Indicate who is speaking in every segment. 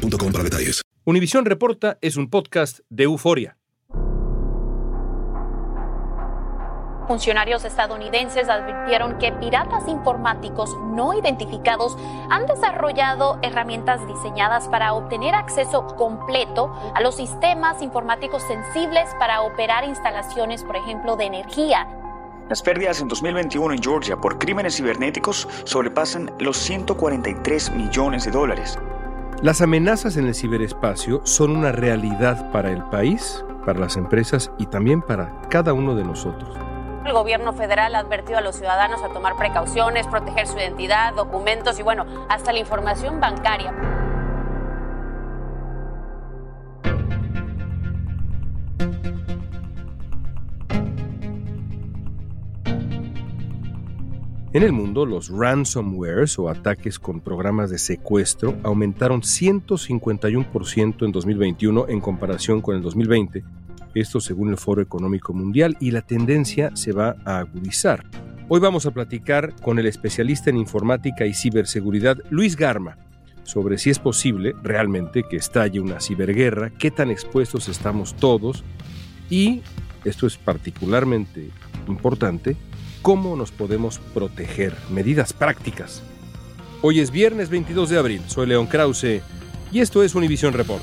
Speaker 1: boostmobile para detalles.
Speaker 2: Univisión Reporta es un podcast de euforia.
Speaker 3: Funcionarios estadounidenses advirtieron que piratas informáticos no identificados han desarrollado herramientas diseñadas para obtener acceso completo a los sistemas informáticos sensibles para operar instalaciones, por ejemplo, de energía.
Speaker 4: Las pérdidas en 2021 en Georgia por crímenes cibernéticos sobrepasan los 143 millones de dólares.
Speaker 2: Las amenazas en el ciberespacio son una realidad para el país, para las empresas y también para cada uno de nosotros.
Speaker 3: El gobierno federal ha advertido a los ciudadanos a tomar precauciones, proteger su identidad, documentos y bueno, hasta la información bancaria.
Speaker 2: En el mundo, los ransomwares o ataques con programas de secuestro aumentaron 151% en 2021 en comparación con el 2020, esto según el Foro Económico Mundial, y la tendencia se va a agudizar. Hoy vamos a platicar con el especialista en informática y ciberseguridad, Luis Garma, sobre si es posible realmente que estalle una ciberguerra, qué tan expuestos estamos todos y, esto es particularmente importante, cómo nos podemos proteger, medidas prácticas. Hoy es viernes 22 de abril, soy León Krause y esto es Univision Report.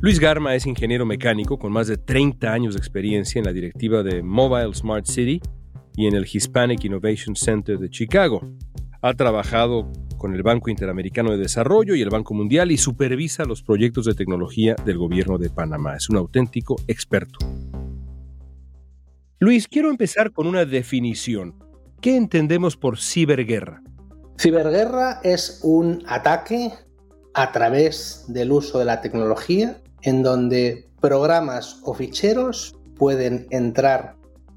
Speaker 2: Luis Garma es ingeniero mecánico con más de 30 años de experiencia en la directiva de Mobile Smart City y en el Hispanic Innovation Center de Chicago. Ha trabajado con el Banco Interamericano de Desarrollo y el Banco Mundial y supervisa los proyectos de tecnología del gobierno de Panamá. Es un auténtico experto. Luis, quiero empezar con una definición. ¿Qué entendemos por ciberguerra?
Speaker 5: Ciberguerra es un ataque a través del uso de la tecnología en donde programas o ficheros pueden entrar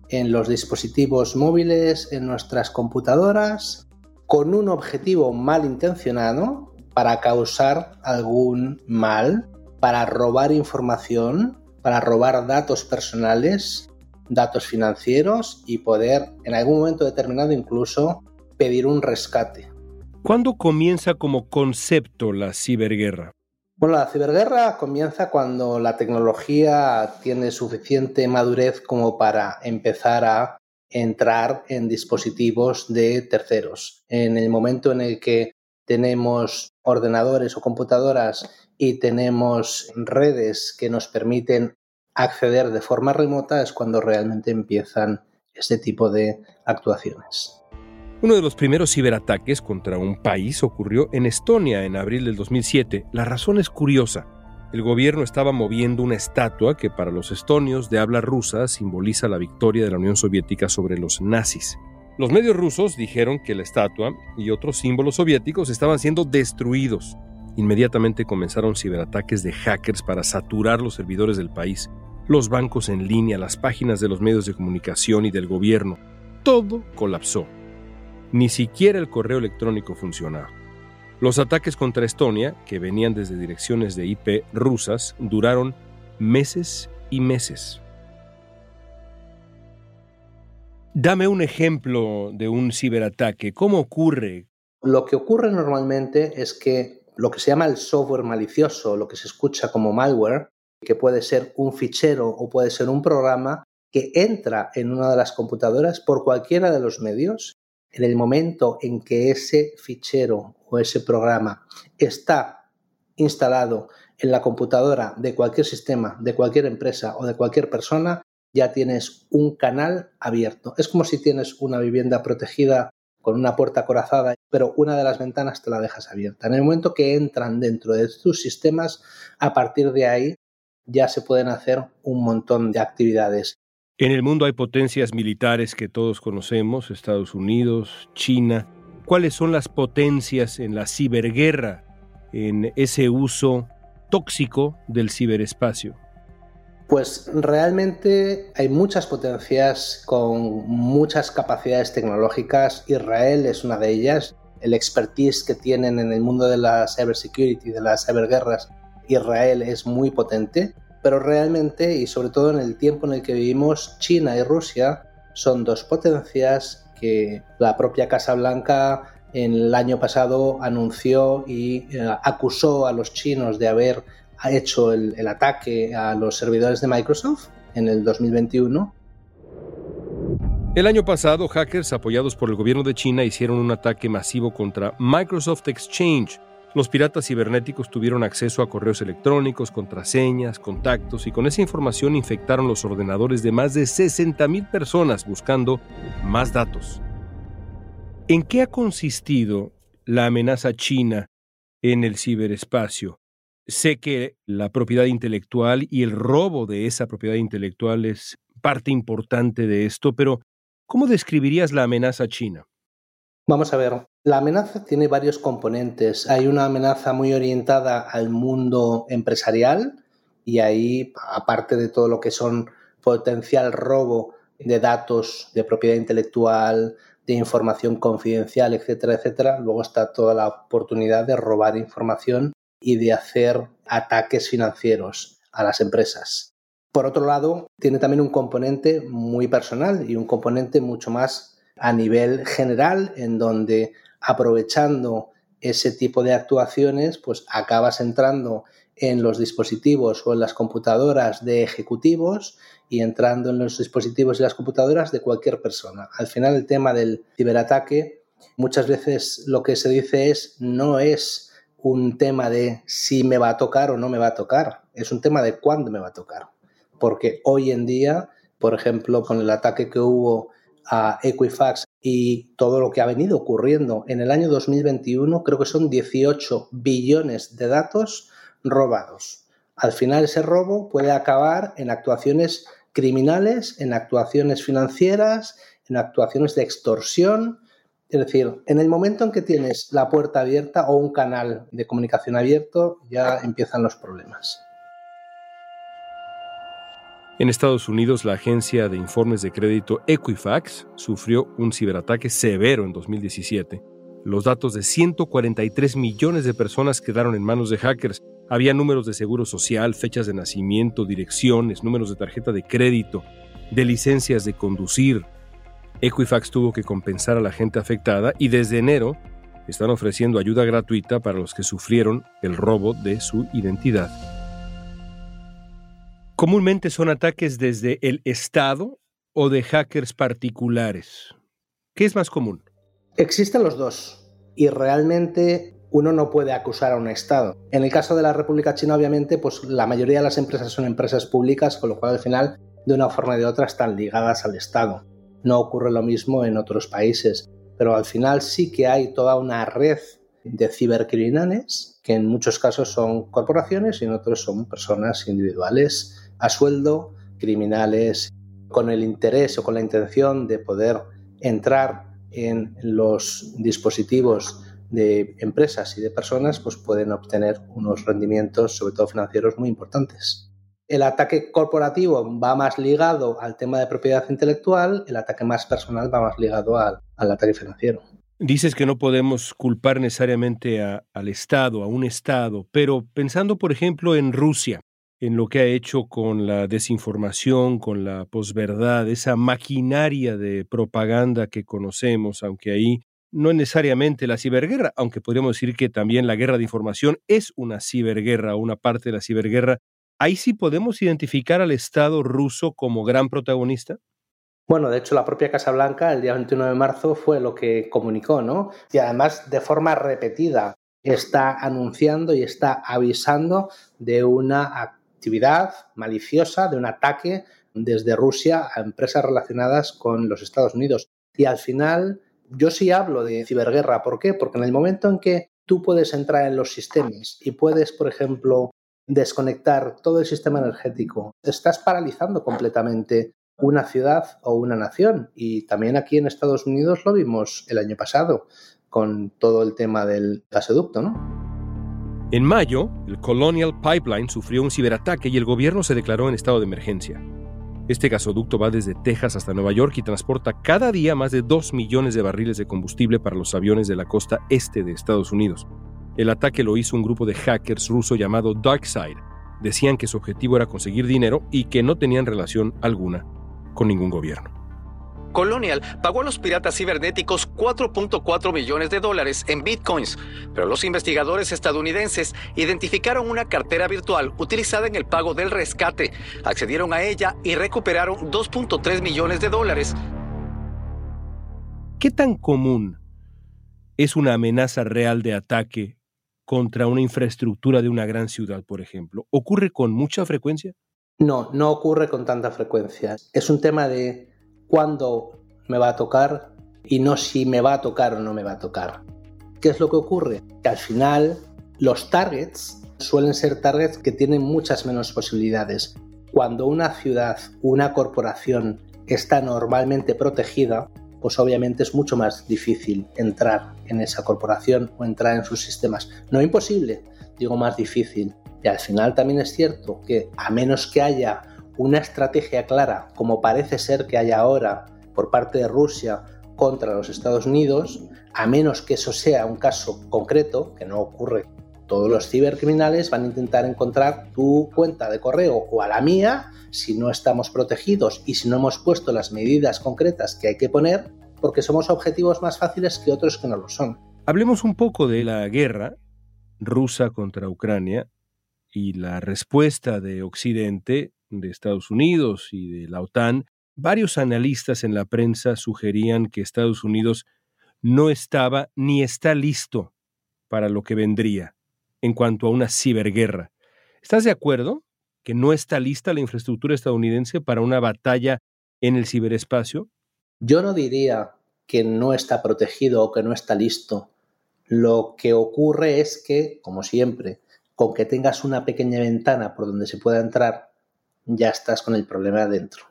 Speaker 5: en los dispositivos móviles, en nuestras computadoras, con un objetivo malintencionado para causar algún mal, para robar información, para robar datos personales, datos financieros y poder en algún momento determinado incluso pedir un rescate.
Speaker 2: ¿Cuándo comienza como concepto la ciberguerra?
Speaker 5: Bueno, la ciberguerra comienza cuando la tecnología tiene suficiente madurez como para empezar a entrar en dispositivos de terceros. En el momento en el que tenemos ordenadores o computadoras y tenemos redes que nos permiten acceder de forma remota es cuando realmente empiezan este tipo de actuaciones.
Speaker 2: Uno de los primeros ciberataques contra un país ocurrió en Estonia en abril del 2007. La razón es curiosa. El gobierno estaba moviendo una estatua que para los estonios de habla rusa simboliza la victoria de la Unión Soviética sobre los nazis. Los medios rusos dijeron que la estatua y otros símbolos soviéticos estaban siendo destruidos. Inmediatamente comenzaron ciberataques de hackers para saturar los servidores del país, los bancos en línea, las páginas de los medios de comunicación y del gobierno. Todo colapsó. Ni siquiera el correo electrónico funcionaba. Los ataques contra Estonia, que venían desde direcciones de IP rusas, duraron meses y meses. Dame un ejemplo de un ciberataque. ¿Cómo ocurre?
Speaker 5: Lo que ocurre normalmente es que lo que se llama el software malicioso, lo que se escucha como malware, que puede ser un fichero o puede ser un programa que entra en una de las computadoras por cualquiera de los medios en el momento en que ese fichero o ese programa está instalado en la computadora de cualquier sistema, de cualquier empresa o de cualquier persona, ya tienes un canal abierto. Es como si tienes una vivienda protegida con una puerta corazada, pero una de las ventanas te la dejas abierta. En el momento que entran dentro de tus sistemas, a partir de ahí ya se pueden hacer un montón de actividades.
Speaker 2: En el mundo hay potencias militares que todos conocemos, Estados Unidos, China. ¿Cuáles son las potencias en la ciberguerra, en ese uso tóxico del ciberespacio?
Speaker 5: Pues realmente hay muchas potencias con muchas capacidades tecnológicas. Israel es una de ellas. El expertise que tienen en el mundo de la cybersecurity, de las ciberguerras, Israel es muy potente. Pero realmente, y sobre todo en el tiempo en el que vivimos, China y Rusia son dos potencias que la propia Casa Blanca en el año pasado anunció y eh, acusó a los chinos de haber hecho el, ataque a los servidores de Microsoft en el 2021.
Speaker 2: El año pasado, hackers apoyados por el gobierno de China hicieron un ataque masivo contra Microsoft Exchange. Los piratas cibernéticos tuvieron acceso a correos electrónicos, contraseñas, contactos y con esa información infectaron los ordenadores de más de 60.000 personas buscando más datos. ¿En qué ha consistido la amenaza china en el ciberespacio? Sé que la propiedad intelectual y el robo de esa propiedad intelectual es parte importante de esto, pero ¿cómo describirías la amenaza china?
Speaker 5: Vamos a ver, la amenaza tiene varios componentes. Hay una amenaza muy orientada al mundo empresarial y ahí, aparte de todo lo que son potencial robo de datos de propiedad intelectual, de información confidencial, etcétera, etcétera. Luego está toda la oportunidad de robar información y de hacer ataques financieros a las empresas. Por otro lado, tiene también un componente muy personal y un componente mucho más a nivel general, en donde aprovechando ese tipo de actuaciones, pues acabas entrando en los dispositivos o en las computadoras de ejecutivos y entrando en los dispositivos y las computadoras de cualquier persona. Al final el tema del ciberataque muchas veces lo que se dice es no es un tema de si me va a tocar o no me va a tocar, es un tema de cuándo me va a tocar. Porque hoy en día, por ejemplo, con el ataque que hubo a Equifax y todo lo que ha venido ocurriendo en el año 2021, creo que son 18 billones de datos robados. Al final ese robo puede acabar en actuaciones criminales, en actuaciones financieras, en actuaciones de extorsión. Es decir, en el momento en que tienes la puerta abierta o un canal de comunicación abierto, ya empiezan los problemas.
Speaker 2: En Estados Unidos, la agencia de informes de crédito Equifax sufrió un ciberataque severo en 2017. Los datos de 143 millones de personas quedaron en manos de hackers, había números de seguro social, fechas de nacimiento, direcciones, números de tarjeta de crédito, de licencias de conducir. Equifax tuvo que compensar a la gente afectada y desde enero están ofreciendo ayuda gratuita para los que sufrieron el robo de su identidad. Comúnmente son ataques desde el Estado o de hackers particulares. ¿Qué es más común?
Speaker 5: Existen los dos y realmente uno no puede acusar a un Estado. En el caso de la República China, obviamente, pues la mayoría de las empresas son empresas públicas, con lo cual al final, de una forma o de otra, están ligadas al Estado. No ocurre lo mismo en otros países, pero al final sí que hay toda una red de cibercriminales, que en muchos casos son corporaciones y en otros son personas individuales a sueldo, criminales, con el interés o con la intención de poder entrar en los dispositivos de empresas y de personas pues pueden obtener unos rendimientos, sobre todo financieros, muy importantes. El ataque corporativo va más ligado al tema de propiedad intelectual, el ataque más personal va más ligado al, ataque financiero.
Speaker 2: Dices que no podemos culpar necesariamente al Estado, a un Estado, pero pensando, por ejemplo, en Rusia, en lo que ha hecho con la desinformación, con la posverdad, esa maquinaria de propaganda que conocemos, aunque ahí no necesariamente la ciberguerra, aunque podríamos decir que también la guerra de información es una ciberguerra, una parte de la ciberguerra. ¿Ahí sí podemos identificar al Estado ruso como gran protagonista?
Speaker 5: Bueno, de hecho, la propia Casa Blanca el día 21 de marzo fue lo que comunicó, ¿no? Y además, de forma repetida, está anunciando y está avisando de una actividad maliciosa, de un ataque desde Rusia a empresas relacionadas con los Estados Unidos. Y al final, Yo sí hablo de ciberguerra. ¿Por qué? Porque en el momento en que tú puedes entrar en los sistemas y puedes, por ejemplo, desconectar todo el sistema energético, estás paralizando completamente una ciudad o una nación. Y también aquí en Estados Unidos lo vimos el año pasado con todo el tema del gasoducto, ¿no?
Speaker 2: En mayo, el Colonial Pipeline sufrió un ciberataque y el gobierno se declaró en estado de emergencia. Este gasoducto va desde Texas hasta Nueva York y transporta cada día más de 2 millones de barriles de combustible para los aviones de la costa este de Estados Unidos. El ataque lo hizo un grupo de hackers ruso llamado DarkSide. Decían que su objetivo era conseguir dinero y que no tenían relación alguna con ningún gobierno.
Speaker 6: Colonial pagó a los piratas cibernéticos 4.4 millones de dólares en bitcoins, pero los investigadores estadounidenses identificaron una cartera virtual utilizada en el pago del rescate, accedieron a ella y recuperaron 2.3 millones de dólares.
Speaker 2: ¿Qué tan común es una amenaza real de ataque contra una infraestructura de una gran ciudad, por ejemplo? ¿Ocurre con mucha frecuencia?
Speaker 5: No, no ocurre con tanta frecuencia. Es un tema de cuándo me va a tocar y no si me va a tocar o no me va a tocar. ¿Qué es lo que ocurre? Que al final los targets suelen ser targets que tienen muchas menos posibilidades. Cuando una ciudad, una corporación está normalmente protegida, pues obviamente es mucho más difícil entrar en esa corporación o entrar en sus sistemas. No imposible, digo más difícil. Y al final también es cierto que a menos que haya una estrategia clara, como parece ser que hay ahora por parte de Rusia contra los Estados Unidos, a menos que eso sea un caso concreto, que no ocurre. Todos los cibercriminales van a intentar encontrar tu cuenta de correo o a la mía si no estamos protegidos y si no hemos puesto las medidas concretas que hay que poner, porque somos objetivos más fáciles que otros que no lo son.
Speaker 2: Hablemos un poco de la guerra rusa contra Ucrania y la respuesta de Occidente de Estados Unidos y de la OTAN, varios analistas en la prensa sugerían que Estados Unidos no estaba ni está listo para lo que vendría en cuanto a una ciberguerra. ¿Estás de acuerdo que no está lista la infraestructura estadounidense para una batalla en el ciberespacio?
Speaker 5: Yo no diría que no está protegido o que no está listo. Lo que ocurre es que, como siempre, con que tengas una pequeña ventana por donde se pueda entrar, ya estás con el problema adentro.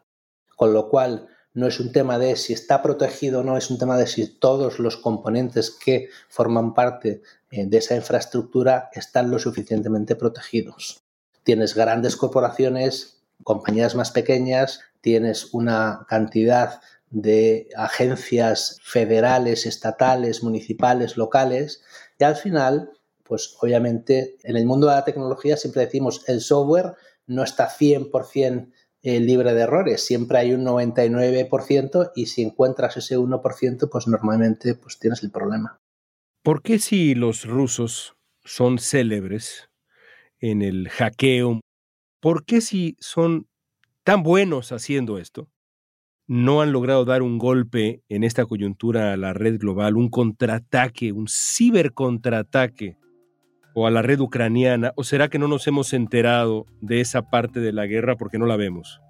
Speaker 5: Con lo cual, no es un tema de si está protegido o no, es un tema de si todos los componentes que forman parte eh, de esa infraestructura están lo suficientemente protegidos. Tienes grandes corporaciones, compañías más pequeñas, tienes una cantidad de agencias federales, estatales, municipales, locales, y al final, pues obviamente en el mundo de la tecnología siempre decimos el software no está 100% eh, libre de errores, siempre hay un 99% y si encuentras ese 1%, pues normalmente pues tienes el problema.
Speaker 2: ¿Por qué si los rusos son célebres en el hackeo, por qué si son tan buenos haciendo esto, no han logrado dar un golpe en esta coyuntura a la red global, un contraataque, un cibercontrataque o a la red ucraniana? ¿O será que no nos hemos enterado de esa parte de la guerra porque no la vemos?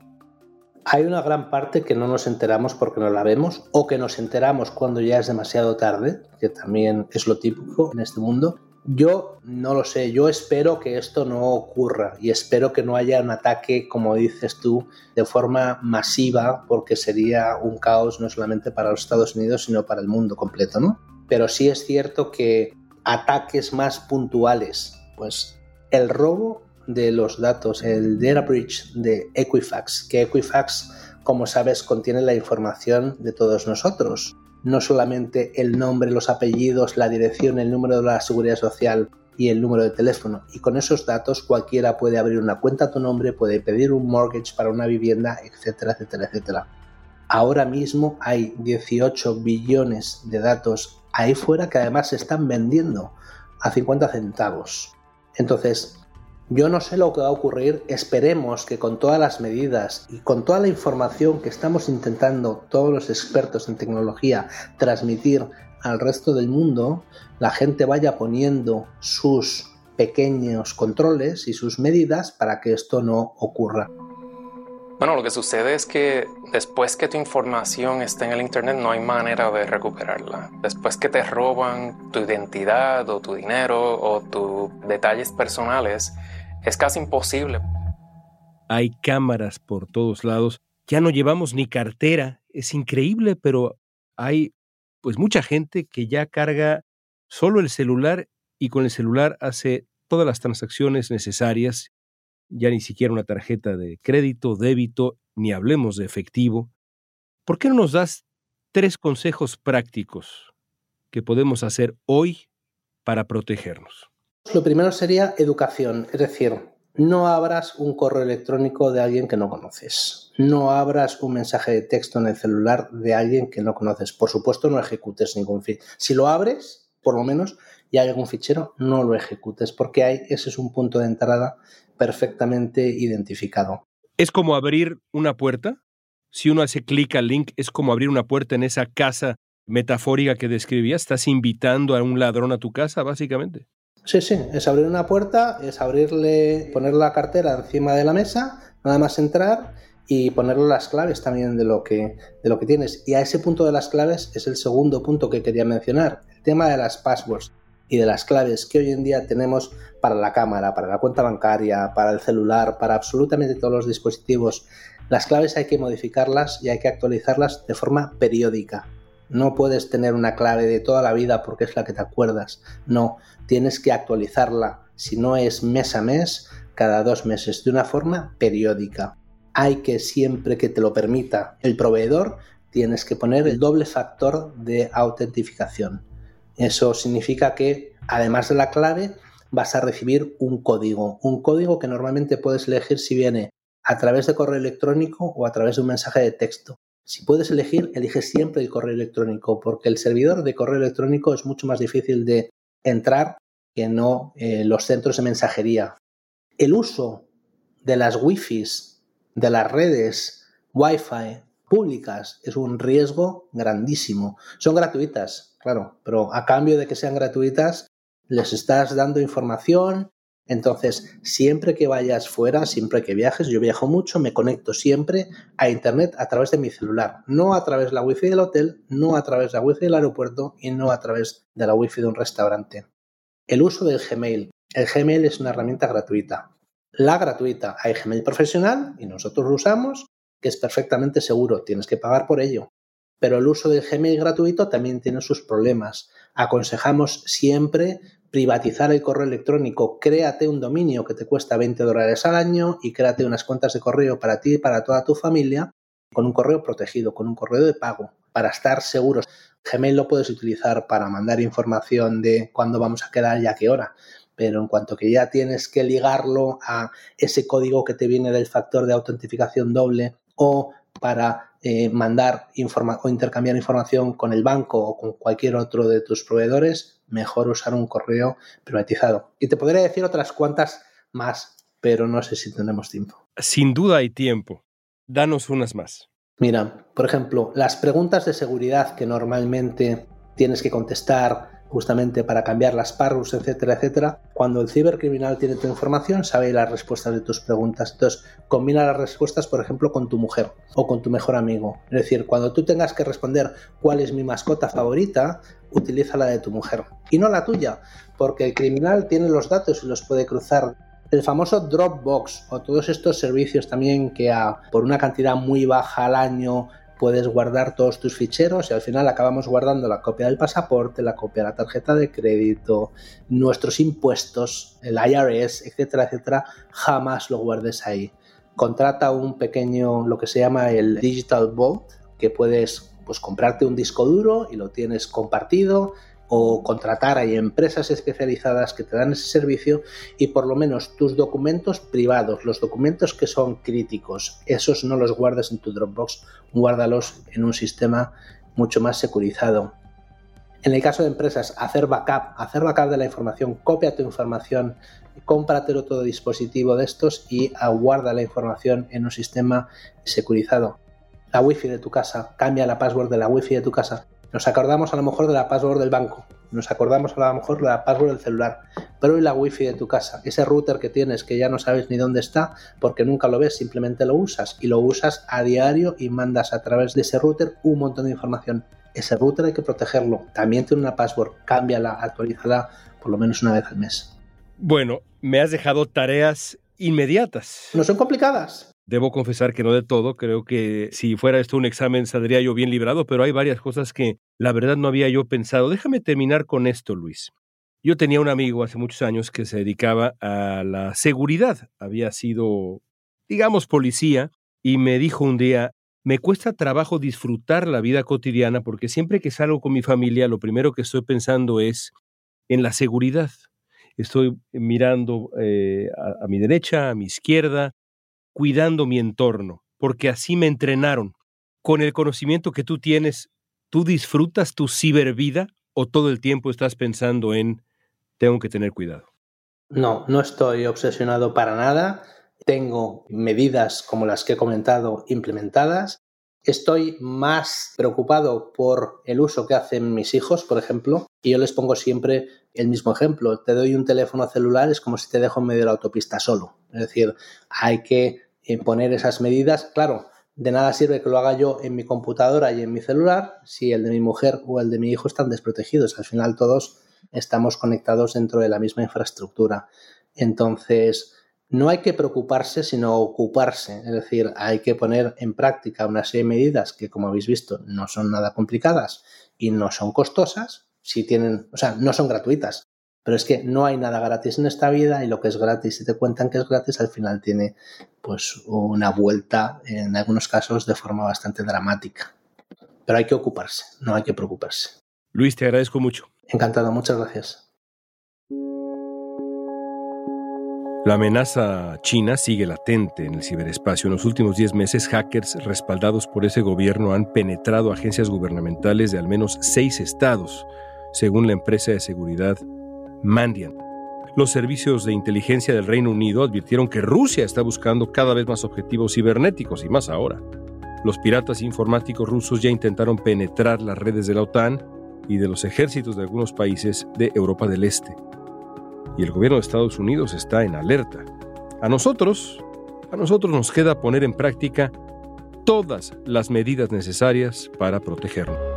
Speaker 5: Hay una gran parte que no nos enteramos porque no la vemos o que nos enteramos cuando ya es demasiado tarde, que también es lo típico en este mundo. Yo no lo sé, yo espero que esto no ocurra y espero que no haya un ataque, como dices tú, de forma masiva, porque sería un caos no solamente para los Estados Unidos, sino para el mundo completo, ¿no? Pero sí es cierto que ataques más puntuales. Pues el robo de los datos, el data breach de Equifax, que Equifax, como sabes, contiene la información de todos nosotros. No solamente el nombre, los apellidos, la dirección, el número de la seguridad social y el número de teléfono. Y con esos datos cualquiera puede abrir una cuenta a tu nombre, puede pedir un mortgage para una vivienda, etcétera, etcétera, etcétera. Ahora mismo hay 18 billones de datos ahí fuera que además se están vendiendo a 50 centavos. Entonces, yo no sé lo que va a ocurrir, esperemos que con todas las medidas y con toda la información que estamos intentando todos los expertos en tecnología transmitir al resto del mundo, la gente vaya poniendo sus pequeños controles y sus medidas para que esto no ocurra.
Speaker 7: Bueno, lo que sucede es que después que tu información está en el Internet no hay manera de recuperarla. Después que te roban tu identidad o tu dinero o tus detalles personales, es casi imposible.
Speaker 2: Hay cámaras por todos lados. Ya no llevamos ni cartera. Es increíble, pero hay pues mucha gente que ya carga solo el celular y con el celular hace todas las transacciones necesarias ya ni siquiera una tarjeta de crédito, débito, ni hablemos de efectivo. ¿Por qué no nos das tres consejos prácticos que podemos hacer hoy para protegernos?
Speaker 5: Lo primero sería educación, es decir, no abras un correo electrónico de alguien que no conoces. No abras un mensaje de texto en el celular de alguien que no conoces. Por supuesto, no ejecutes ningún fichero. Si lo abres, por lo menos, y hay algún fichero, no lo ejecutes, porque hay, ese es un punto de entrada perfectamente identificado.
Speaker 2: ¿Es como abrir una puerta? Si uno hace clic al link, es como abrir una puerta en esa casa metafórica que describías. Estás invitando a un ladrón a tu casa, básicamente.
Speaker 5: Sí, sí, es abrir una puerta, es abrirle, poner la cartera encima de la mesa, nada más entrar y ponerle las claves también de lo que de lo que tienes. Y a ese punto de las claves es el segundo punto que quería mencionar, el tema de las passwords y de las claves que hoy en día tenemos para la cámara, para la cuenta bancaria, para el celular, para absolutamente todos los dispositivos. Las claves hay que modificarlas y hay que actualizarlas de forma periódica. No puedes tener una clave de toda la vida porque es la que te acuerdas. No, tienes que actualizarla, si no es mes a mes, cada dos meses, de una forma periódica. Hay que siempre que te lo permita el proveedor, tienes que poner el doble factor de autentificación eso significa que, además de la clave, vas a recibir un código. Un código que normalmente puedes elegir si viene a través de correo electrónico o a través de un mensaje de texto. Si puedes elegir, elige siempre el correo electrónico, porque el servidor de correo electrónico es mucho más difícil de entrar que no eh, los centros de mensajería. El uso de las Wi-Fi, de las redes Wi-Fi públicas, es un riesgo grandísimo. Son gratuitas, claro, pero a cambio de que sean gratuitas, les estás dando información. Entonces, siempre que vayas fuera, siempre que viajes, yo viajo mucho, me conecto siempre a Internet a través de mi celular, no a través de la wifi del hotel, no a través de la wifi del aeropuerto y no a través de la wifi de un restaurante. El uso del Gmail. El Gmail es una herramienta gratuita. La gratuita, hay Gmail profesional y nosotros lo usamos, es perfectamente seguro, tienes que pagar por ello pero el uso del Gmail gratuito también tiene sus problemas. Aconsejamos siempre privatizar el correo electrónico. Créate un dominio que te cuesta 20 dólares al año y créate unas cuentas de correo para ti y para toda tu familia con un correo protegido, con un correo de pago, para estar seguros. Gmail lo puedes utilizar para mandar información de cuándo vamos a quedar y a qué hora, pero en cuanto que ya tienes que ligarlo a ese código que te viene del factor de autentificación doble o para eh, mandar o intercambiar información con el banco o con cualquier otro de tus proveedores, mejor usar un correo privatizado. Y te podría decir otras cuantas más, pero no sé si tenemos tiempo.
Speaker 2: Sin duda hay tiempo. Danos unas más.
Speaker 5: Mira, por ejemplo, las preguntas de seguridad que normalmente tienes que contestar justamente para cambiar las parrus, etcétera, etcétera. Cuando el cibercriminal tiene tu información, sabe las respuestas de tus preguntas. Entonces, combina las respuestas, por ejemplo, con tu mujer o con tu mejor amigo. Es decir, cuando tú tengas que responder cuál es mi mascota favorita, utiliza la de tu mujer y no la tuya, porque el criminal tiene los datos y los puede cruzar el famoso Dropbox o todos estos servicios también que a, por una cantidad muy baja al año puedes guardar todos tus ficheros y al final acabamos guardando la copia del pasaporte, la copia de la tarjeta de crédito, nuestros impuestos, el IRS, etcétera, etcétera, jamás lo guardes ahí. Contrata un pequeño, lo que se llama el Digital Vault, que puedes pues comprarte un disco duro y lo tienes compartido o contratar, hay empresas especializadas que te dan ese servicio y por lo menos tus documentos privados, los documentos que son críticos, esos no los guardes en tu Dropbox, guárdalos en un sistema mucho más securizado. En el caso de empresas, hacer backup, hacer backup de la información, copia tu información, cómpratelo todo dispositivo de estos y guarda la información en un sistema securizado. La wifi de tu casa, cambia la password de la wifi de tu casa nos acordamos a lo mejor de la password del banco Nos acordamos a lo mejor la password del celular, pero y la wifi de tu casa, ese router que tienes que ya no sabes ni dónde está porque nunca lo ves, simplemente lo usas y lo usas a diario y mandas a través de ese router un montón de información. Ese router hay que protegerlo. También tiene una password, cámbiala, actualízala por lo menos una vez al mes.
Speaker 2: Bueno, me has dejado tareas inmediatas.
Speaker 5: No son complicadas.
Speaker 2: Debo confesar que no de todo, creo que si fuera esto un examen saldría yo bien librado, pero hay varias cosas que la verdad no había yo pensado. Déjame terminar con esto, Luis. Yo tenía un amigo hace muchos años que se dedicaba a la seguridad, había sido, digamos, policía, y me dijo un día, me cuesta trabajo disfrutar la vida cotidiana porque siempre que salgo con mi familia, lo primero que estoy pensando es en la seguridad. Estoy mirando eh, a, a mi derecha, a mi izquierda, cuidando mi entorno, porque así me entrenaron. Con el conocimiento que tú tienes, ¿tú disfrutas tu cibervida o todo el tiempo estás pensando en tengo que tener cuidado?
Speaker 5: No, no estoy obsesionado para nada. Tengo medidas como las que he comentado implementadas. Estoy más preocupado por el uso que hacen mis hijos, por ejemplo, y yo les pongo siempre el mismo ejemplo. Te doy un teléfono celular, es como si te dejo en medio de la autopista solo. Es decir, hay que poner esas medidas. Claro, de nada sirve que lo haga yo en mi computadora y en mi celular si el de mi mujer o el de mi hijo están desprotegidos. Al final todos estamos conectados dentro de la misma infraestructura. Entonces, no hay que preocuparse, sino ocuparse. Es decir, hay que poner en práctica una serie de medidas que, como habéis visto, no son nada complicadas y no son costosas. Si tienen, o sea, no son gratuitas. Pero es que no hay nada gratis en esta vida y lo que es gratis, si te cuentan que es gratis, al final tiene pues una vuelta, en algunos casos, de forma bastante dramática. Pero hay que ocuparse, no hay que preocuparse.
Speaker 2: Luis, te agradezco mucho.
Speaker 5: Encantado, muchas gracias.
Speaker 2: La amenaza china sigue latente en el ciberespacio. En los últimos 10 meses, hackers respaldados por ese gobierno han penetrado agencias gubernamentales de al menos seis estados, según la empresa de seguridad Mandian. Los servicios de inteligencia del Reino Unido advirtieron que Rusia está buscando cada vez más objetivos cibernéticos y más ahora. Los piratas informáticos rusos ya intentaron penetrar las redes de la OTAN y de los ejércitos de algunos países de Europa del Este. Y el gobierno de Estados Unidos está en alerta. A nosotros, a nosotros nos queda poner en práctica todas las medidas necesarias para protegernos.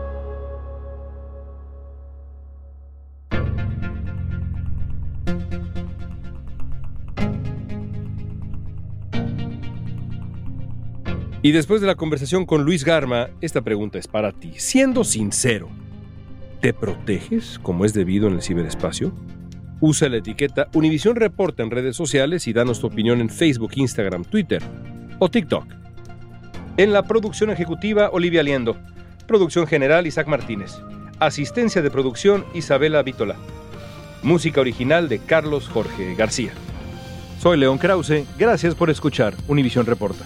Speaker 2: Y después de la conversación con Luis Garma, esta pregunta es para ti. Siendo sincero, ¿te proteges como es debido en el ciberespacio? Usa la etiqueta Univisión Reporta en redes sociales y danos tu opinión en Facebook, Instagram, Twitter o TikTok. En la producción ejecutiva, Olivia Liendo. Producción general, Isaac Martínez. Asistencia de producción, Isabela Vítola. Música original de Carlos Jorge García. Soy León Krause. Gracias por escuchar Univisión Reporta.